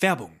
Werbung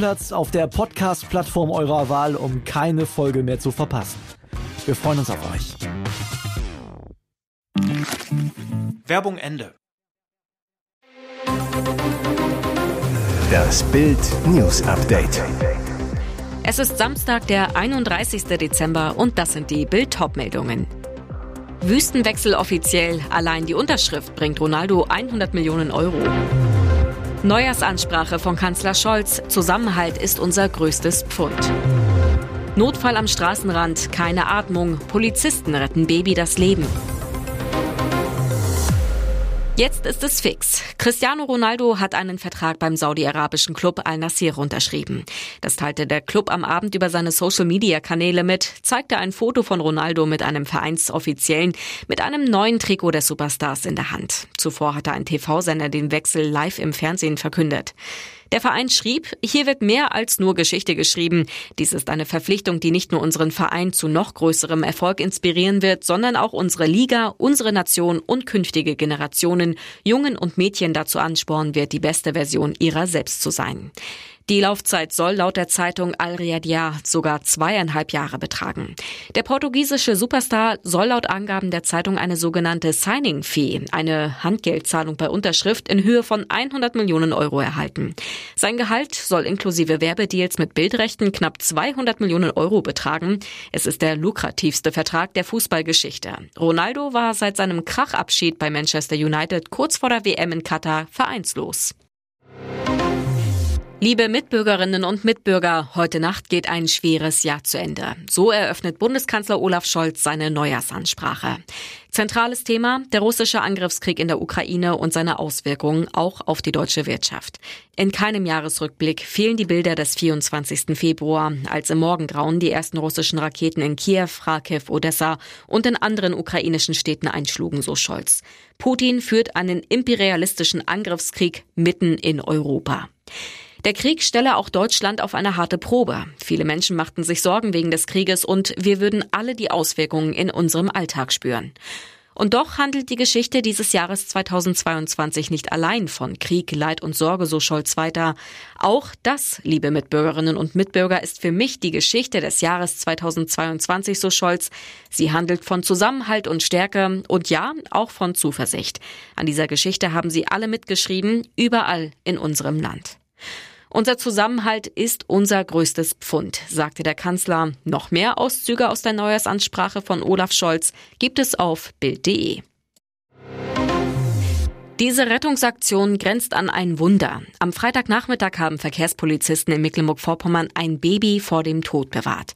Stammplatz auf der Podcast-Plattform eurer Wahl, um keine Folge mehr zu verpassen. Wir freuen uns auf euch. Werbung Ende. Das Bild News Update. Es ist Samstag, der 31. Dezember und das sind die Bild meldungen Wüstenwechsel offiziell. Allein die Unterschrift bringt Ronaldo 100 Millionen Euro. Neujahrsansprache von Kanzler Scholz. Zusammenhalt ist unser größtes Pfund. Notfall am Straßenrand, keine Atmung. Polizisten retten Baby das Leben. Jetzt ist es fix. Cristiano Ronaldo hat einen Vertrag beim saudi-arabischen Club Al Nassr unterschrieben. Das teilte der Club am Abend über seine Social-Media-Kanäle mit, zeigte ein Foto von Ronaldo mit einem Vereinsoffiziellen mit einem neuen Trikot des Superstars in der Hand. Zuvor hatte ein TV-Sender den Wechsel live im Fernsehen verkündet. Der Verein schrieb, hier wird mehr als nur Geschichte geschrieben. Dies ist eine Verpflichtung, die nicht nur unseren Verein zu noch größerem Erfolg inspirieren wird, sondern auch unsere Liga, unsere Nation und künftige Generationen, Jungen und Mädchen dazu anspornen wird, die beste Version ihrer selbst zu sein. Die Laufzeit soll laut der Zeitung Al Riyadiyah sogar zweieinhalb Jahre betragen. Der portugiesische Superstar soll laut Angaben der Zeitung eine sogenannte Signing Fee, eine Handgeldzahlung bei Unterschrift in Höhe von 100 Millionen Euro erhalten. Sein Gehalt soll inklusive Werbedeals mit Bildrechten knapp 200 Millionen Euro betragen. Es ist der lukrativste Vertrag der Fußballgeschichte. Ronaldo war seit seinem Krachabschied bei Manchester United kurz vor der WM in Katar vereinslos. Liebe Mitbürgerinnen und Mitbürger, heute Nacht geht ein schweres Jahr zu Ende. So eröffnet Bundeskanzler Olaf Scholz seine Neujahrsansprache. Zentrales Thema der russische Angriffskrieg in der Ukraine und seine Auswirkungen auch auf die deutsche Wirtschaft. In keinem Jahresrückblick fehlen die Bilder des 24. Februar, als im Morgengrauen die ersten russischen Raketen in Kiew, Kharkiv, Odessa und in anderen ukrainischen Städten einschlugen, so Scholz. Putin führt einen imperialistischen Angriffskrieg mitten in Europa. Der Krieg stelle auch Deutschland auf eine harte Probe. Viele Menschen machten sich Sorgen wegen des Krieges und wir würden alle die Auswirkungen in unserem Alltag spüren. Und doch handelt die Geschichte dieses Jahres 2022 nicht allein von Krieg, Leid und Sorge, so Scholz weiter. Auch das, liebe Mitbürgerinnen und Mitbürger, ist für mich die Geschichte des Jahres 2022, so Scholz. Sie handelt von Zusammenhalt und Stärke und ja, auch von Zuversicht. An dieser Geschichte haben Sie alle mitgeschrieben, überall in unserem Land. Unser Zusammenhalt ist unser größtes Pfund, sagte der Kanzler. Noch mehr Auszüge aus der Neujahrsansprache von Olaf Scholz gibt es auf Bild.de. Diese Rettungsaktion grenzt an ein Wunder. Am Freitagnachmittag haben Verkehrspolizisten in Mecklenburg-Vorpommern ein Baby vor dem Tod bewahrt.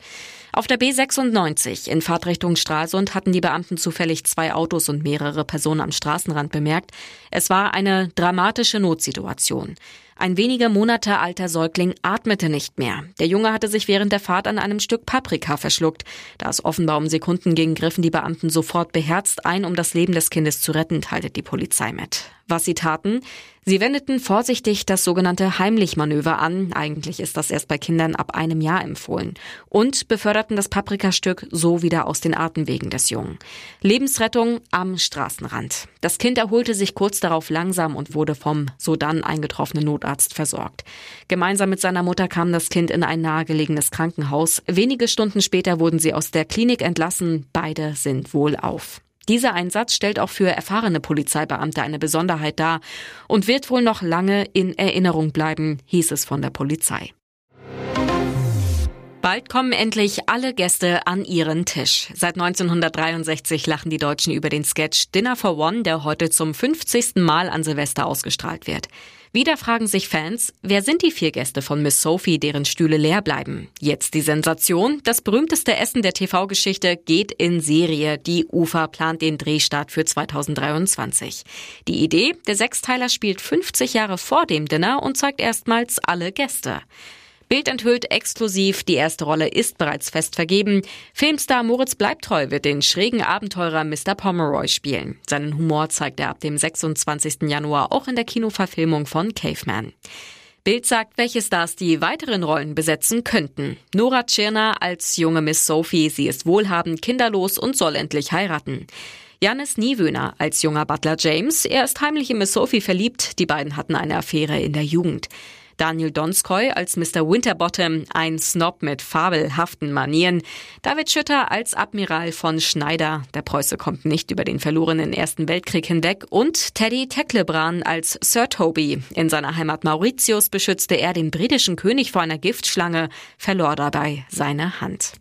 Auf der B96 in Fahrtrichtung Stralsund hatten die Beamten zufällig zwei Autos und mehrere Personen am Straßenrand bemerkt. Es war eine dramatische Notsituation. Ein wenige Monate alter Säugling atmete nicht mehr. Der Junge hatte sich während der Fahrt an einem Stück Paprika verschluckt. Da es offenbar um Sekunden ging, griffen die Beamten sofort beherzt ein, um das Leben des Kindes zu retten, teilte die Polizei mit. Was sie taten? Sie wendeten vorsichtig das sogenannte Heimlich-Manöver an, eigentlich ist das erst bei Kindern ab einem Jahr empfohlen, und beförderten das Paprikastück so wieder aus den Atemwegen des Jungen. Lebensrettung am Straßenrand. Das Kind erholte sich kurz darauf langsam und wurde vom sodann eingetroffenen Notarzt versorgt. Gemeinsam mit seiner Mutter kam das Kind in ein nahegelegenes Krankenhaus. Wenige Stunden später wurden sie aus der Klinik entlassen. Beide sind wohlauf. Dieser Einsatz stellt auch für erfahrene Polizeibeamte eine Besonderheit dar und wird wohl noch lange in Erinnerung bleiben, hieß es von der Polizei. Bald kommen endlich alle Gäste an ihren Tisch. Seit 1963 lachen die Deutschen über den Sketch Dinner for One, der heute zum 50. Mal an Silvester ausgestrahlt wird. Wieder fragen sich Fans, wer sind die vier Gäste von Miss Sophie, deren Stühle leer bleiben? Jetzt die Sensation. Das berühmteste Essen der TV-Geschichte geht in Serie. Die UFA plant den Drehstart für 2023. Die Idee, der Sechsteiler spielt 50 Jahre vor dem Dinner und zeigt erstmals alle Gäste. Bild enthüllt exklusiv, die erste Rolle ist bereits fest vergeben. Filmstar Moritz Bleibtreu wird den schrägen Abenteurer Mr. Pomeroy spielen. Seinen Humor zeigt er ab dem 26. Januar auch in der Kinoverfilmung von Caveman. Bild sagt, welche Stars die weiteren Rollen besetzen könnten. Nora Tschirner als junge Miss Sophie. Sie ist wohlhabend, kinderlos und soll endlich heiraten. Janis Niewöhner als junger Butler James. Er ist heimlich in Miss Sophie verliebt. Die beiden hatten eine Affäre in der Jugend. Daniel Donskoy als Mr. Winterbottom, ein Snob mit fabelhaften Manieren. David Schütter als Admiral von Schneider, der Preuße kommt nicht über den verlorenen Ersten Weltkrieg hinweg. Und Teddy Tecklebran als Sir Toby. In seiner Heimat Mauritius beschützte er den britischen König vor einer Giftschlange, verlor dabei seine Hand.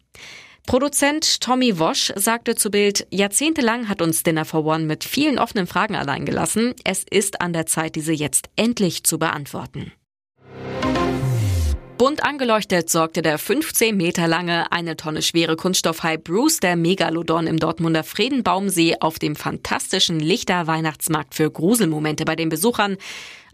Produzent Tommy Wosch sagte zu Bild, jahrzehntelang hat uns Dinner for One mit vielen offenen Fragen allein gelassen. Es ist an der Zeit, diese jetzt endlich zu beantworten. Bunt angeleuchtet sorgte der 15 Meter lange, eine Tonne schwere Kunststoffhai Bruce der Megalodon im Dortmunder Friedenbaumsee auf dem fantastischen Lichter Weihnachtsmarkt für Gruselmomente bei den Besuchern.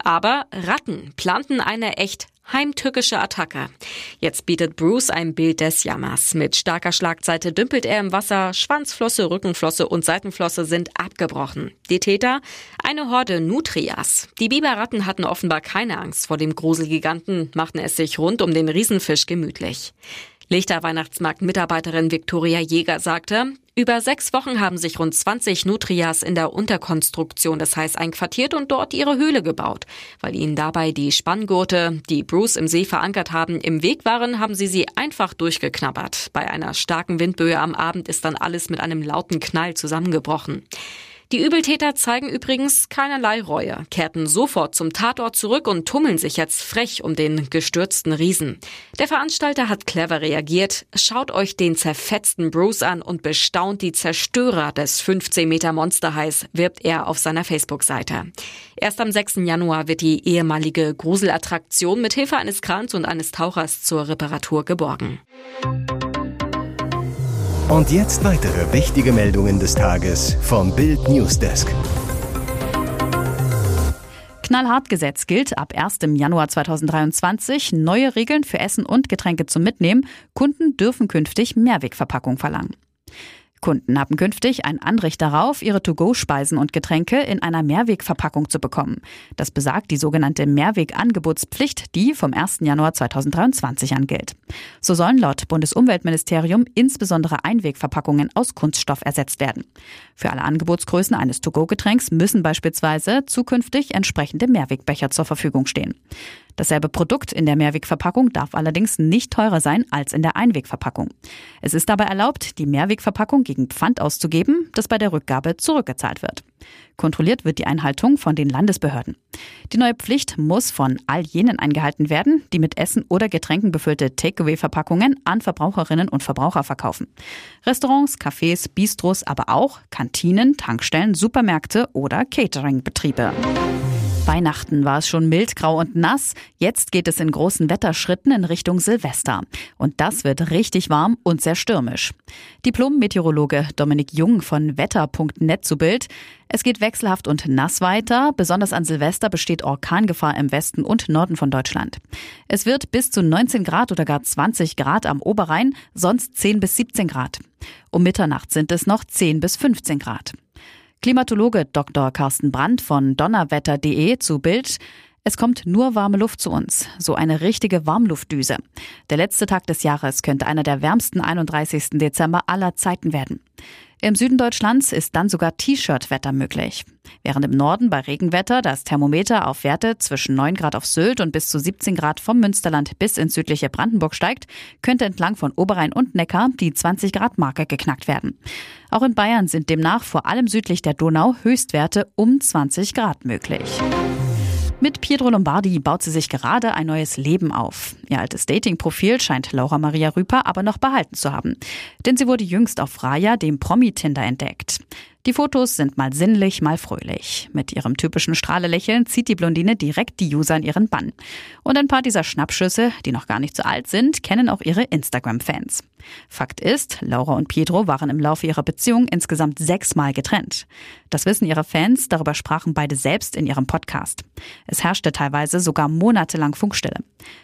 Aber Ratten planten eine echt heimtückische Attacke. Jetzt bietet Bruce ein Bild des Jammers. Mit starker Schlagseite dümpelt er im Wasser, Schwanzflosse, Rückenflosse und Seitenflosse sind abgebrochen. Die Täter? Eine Horde Nutrias. Die Biberratten hatten offenbar keine Angst vor dem Gruselgiganten, machten es sich rund um den Riesenfisch gemütlich. Lichter Weihnachtsmarkt-Mitarbeiterin Viktoria Jäger sagte, über sechs Wochen haben sich rund 20 Nutrias in der Unterkonstruktion des Hais einquartiert und dort ihre Höhle gebaut. Weil ihnen dabei die Spanngurte, die Bruce im See verankert haben, im Weg waren, haben sie sie einfach durchgeknabbert. Bei einer starken Windböe am Abend ist dann alles mit einem lauten Knall zusammengebrochen. Die Übeltäter zeigen übrigens keinerlei Reue, kehrten sofort zum Tatort zurück und tummeln sich jetzt frech um den gestürzten Riesen. Der Veranstalter hat clever reagiert. Schaut euch den zerfetzten Bruce an und bestaunt die Zerstörer des 15 Meter Monsterhais, wirbt er auf seiner Facebook-Seite. Erst am 6. Januar wird die ehemalige Gruselattraktion mit Hilfe eines Krans und eines Tauchers zur Reparatur geborgen. Und jetzt weitere wichtige Meldungen des Tages vom Bild Newsdesk. Knallhart-Gesetz gilt ab 1. Januar 2023. Neue Regeln für Essen und Getränke zum Mitnehmen. Kunden dürfen künftig Mehrwegverpackung verlangen. Kunden haben künftig ein Anrecht darauf, ihre To-Go-Speisen und Getränke in einer Mehrwegverpackung zu bekommen. Das besagt die sogenannte Mehrwegangebotspflicht, die vom 1. Januar 2023 an gilt. So sollen laut Bundesumweltministerium insbesondere Einwegverpackungen aus Kunststoff ersetzt werden. Für alle Angebotsgrößen eines To-Go-Getränks müssen beispielsweise zukünftig entsprechende Mehrwegbecher zur Verfügung stehen. Dasselbe Produkt in der Mehrwegverpackung darf allerdings nicht teurer sein als in der Einwegverpackung. Es ist dabei erlaubt, die Mehrwegverpackung gegen Pfand auszugeben, das bei der Rückgabe zurückgezahlt wird. Kontrolliert wird die Einhaltung von den Landesbehörden. Die neue Pflicht muss von all jenen eingehalten werden, die mit Essen oder Getränken befüllte Takeaway-Verpackungen an Verbraucherinnen und Verbraucher verkaufen. Restaurants, Cafés, Bistros, aber auch Kantinen, Tankstellen, Supermärkte oder Cateringbetriebe. Weihnachten war es schon mild, grau und nass. Jetzt geht es in großen Wetterschritten in Richtung Silvester. Und das wird richtig warm und sehr stürmisch. Diplom-Meteorologe Dominik Jung von wetter.net zu Bild. Es geht wechselhaft und nass weiter. Besonders an Silvester besteht Orkangefahr im Westen und Norden von Deutschland. Es wird bis zu 19 Grad oder gar 20 Grad am Oberrhein, sonst 10 bis 17 Grad. Um Mitternacht sind es noch 10 bis 15 Grad. Klimatologe Dr. Carsten Brandt von donnerwetter.de zu Bild. Es kommt nur warme Luft zu uns, so eine richtige Warmluftdüse. Der letzte Tag des Jahres könnte einer der wärmsten 31. Dezember aller Zeiten werden. Im Süden Deutschlands ist dann sogar T-Shirt-Wetter möglich. Während im Norden bei Regenwetter das Thermometer auf Werte zwischen 9 Grad auf Sylt und bis zu 17 Grad vom Münsterland bis ins südliche Brandenburg steigt, könnte entlang von Oberrhein und Neckar die 20 Grad Marke geknackt werden. Auch in Bayern sind demnach vor allem südlich der Donau Höchstwerte um 20 Grad möglich. Mit Pietro Lombardi baut sie sich gerade ein neues Leben auf. Ihr altes Dating-Profil scheint Laura Maria Rüper aber noch behalten zu haben. Denn sie wurde jüngst auf Raya, dem Promi-Tinder, entdeckt. Die Fotos sind mal sinnlich, mal fröhlich. Mit ihrem typischen Strahlelächeln zieht die Blondine direkt die User in ihren Bann. Und ein paar dieser Schnappschüsse, die noch gar nicht so alt sind, kennen auch ihre Instagram-Fans. Fakt ist, Laura und Pietro waren im Laufe ihrer Beziehung insgesamt sechsmal getrennt. Das wissen ihre Fans, darüber sprachen beide selbst in ihrem Podcast. Es herrschte teilweise sogar monatelang Funkstille.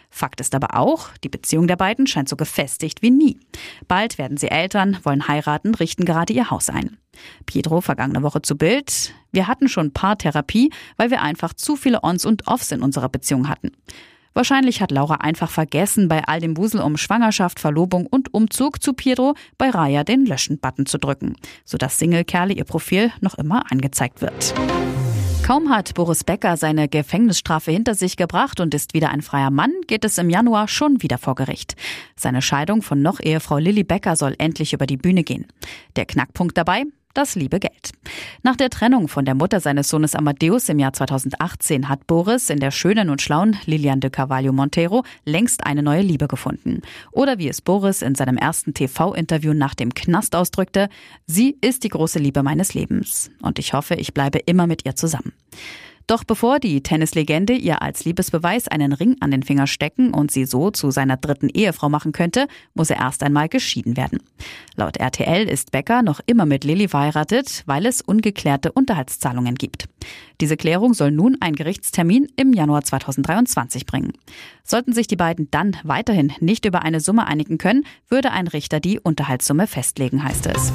Fakt ist aber auch, die Beziehung der beiden scheint so gefestigt wie nie. Bald werden sie Eltern, wollen heiraten, richten gerade ihr Haus ein. Pietro vergangene Woche zu Bild. Wir hatten schon Paartherapie, weil wir einfach zu viele Ons und Offs in unserer Beziehung hatten. Wahrscheinlich hat Laura einfach vergessen, bei all dem Wusel um Schwangerschaft, Verlobung und Umzug zu Pietro bei Raya den Löschen-Button zu drücken, sodass Single-Kerle ihr Profil noch immer angezeigt wird. Kaum hat Boris Becker seine Gefängnisstrafe hinter sich gebracht und ist wieder ein freier Mann, geht es im Januar schon wieder vor Gericht. Seine Scheidung von noch Ehefrau Lilly Becker soll endlich über die Bühne gehen. Der Knackpunkt dabei? Das liebe Geld. Nach der Trennung von der Mutter seines Sohnes Amadeus im Jahr 2018 hat Boris in der schönen und schlauen Lilian de Carvalho Montero längst eine neue Liebe gefunden. Oder wie es Boris in seinem ersten TV-Interview nach dem Knast ausdrückte, sie ist die große Liebe meines Lebens. Und ich hoffe, ich bleibe immer mit ihr zusammen. Doch bevor die Tennislegende ihr als Liebesbeweis einen Ring an den Finger stecken und sie so zu seiner dritten Ehefrau machen könnte, muss er erst einmal geschieden werden. Laut RTL ist Becker noch immer mit Lilly verheiratet, weil es ungeklärte Unterhaltszahlungen gibt. Diese Klärung soll nun ein Gerichtstermin im Januar 2023 bringen. Sollten sich die beiden dann weiterhin nicht über eine Summe einigen können, würde ein Richter die Unterhaltssumme festlegen, heißt es.